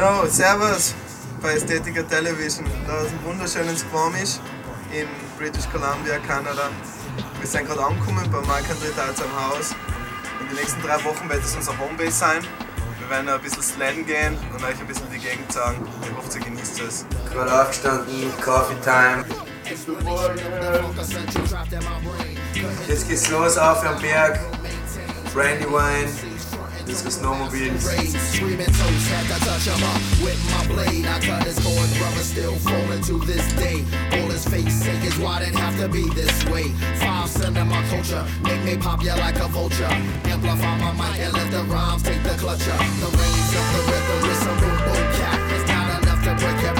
Ja, servus bei Ästhetica Television. Da ist ein wunderschönes Squamish in British Columbia, Kanada. Wir sind gerade angekommen bei Mike André Dalz am Haus. In den nächsten drei Wochen wird es unser Homebase sein. Wir werden ein bisschen sladden gehen und euch ein bisschen die Gegend zeigen. Ich hoffe, ihr genießt es. Gerade aufgestanden, Coffee Time. Jetzt geht's los auf am Berg. Brandywine. Das ist Snowmobil. Screaming toast, had to touch him up with my blade. I cut his boy brother, still falling to this day. All his face say is why didn't have to be this way. Five cent in my culture, make me pop you like a vulture. Amplify my mic and let the rhymes take the clutch up. The reins of the rhythm with some boom boom cat. It's not enough to break your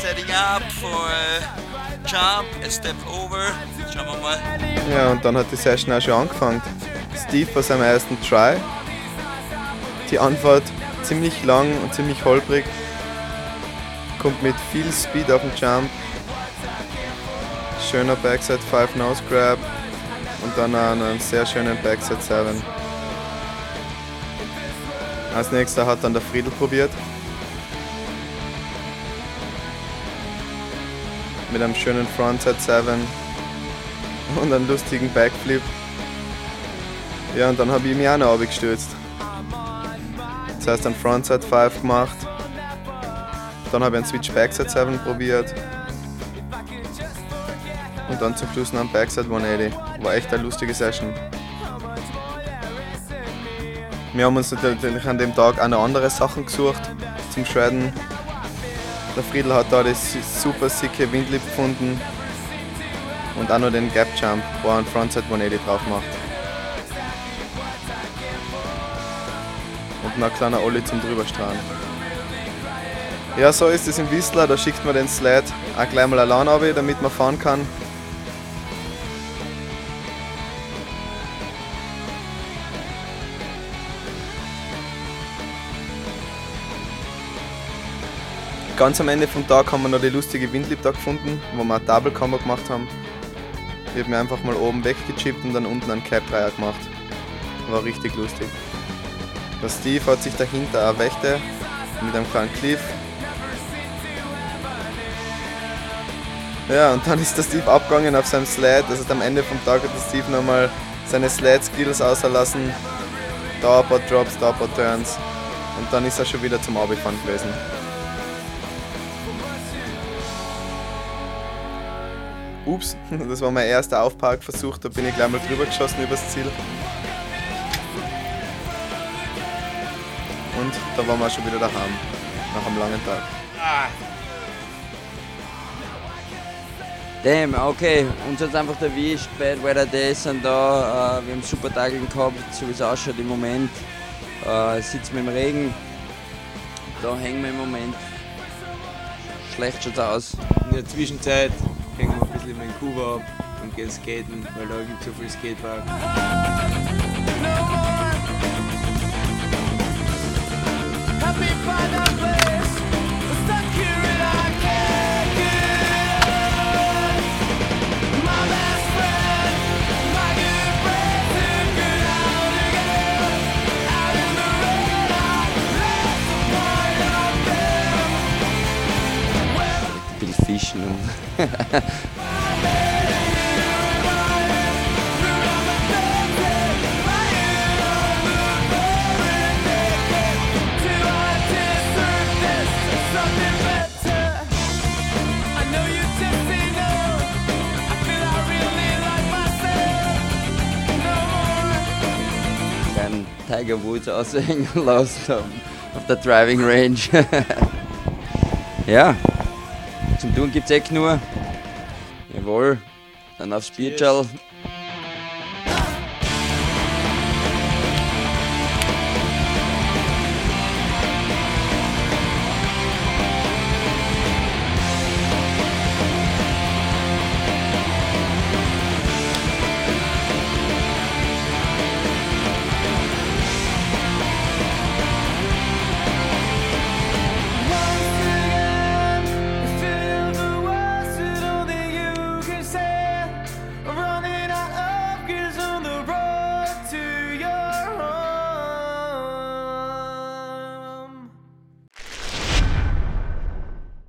setting up for a jump, a step over. Schauen wir mal. Ja, und dann hat die Session auch schon angefangen. Steve bei seinem ersten Try. Die Anfahrt ziemlich lang und ziemlich holprig. Kommt mit viel Speed auf den Jump. Schöner Backside 5 Nose Grab. Und dann auch einen sehr schönen Backside 7. Als nächster hat dann der Friedel probiert. Mit einem schönen Frontside 7 und einen lustigen Backflip. Ja, und dann habe ich mich auch noch abgestürzt. Das heißt, einen Frontside 5 gemacht. Dann habe ich einen Switch Backside 7 probiert. Dann zum Schluss noch einen Backside 180. War echt eine lustige Session. Wir haben uns natürlich an dem Tag auch noch andere Sachen gesucht zum Shredden. Der Friedel hat da das super sicke Windlip gefunden und auch noch den Gap Jump, wo er einen Frontside 180 drauf macht. Und noch ein kleiner Ollie zum drüberstrahlen. Ja, so ist es im Whistler, da schickt man den Sled auch gleich mal allein ab, damit man fahren kann. Ganz am Ende vom Tag haben wir noch die lustige Windlip da gefunden, wo wir eine Double Combo gemacht haben. Ich habe mir einfach mal oben weggechippt und dann unten einen Cap Dreier gemacht. War richtig lustig. Der Steve hat sich dahinter eine Wächte mit einem kleinen Cliff. Ja, und dann ist der Steve abgegangen auf seinem Sled. Also am Ende vom Tag hat der Steve nochmal seine Sled-Skills auslassen. Da ein paar Drops, da ein paar Turns. Und dann ist er schon wieder zum Abifahren gewesen. Ups, das war mein erster Aufparkversuch, da bin ich gleich mal drüber geschossen übers Ziel. Und da waren wir schon wieder daheim, nach einem langen Tag. Damn, okay, uns hat einfach erwischt, Bad Weather Days sind da, äh, wir haben super Tage gehabt, so wie es ausschaut im Moment. Äh, sitzen wir im Regen, da hängen wir im Moment. Schlecht schaut's aus. In der Zwischenzeit ein bisschen in ab und gehen skaten, weil da gibt es so viel Skatepark. Happy find Tiger Woods aushängen lassen haben auf der Driving Range. ja, zum Tun gibt es eh nur. Jawohl, dann aufs Bierschall.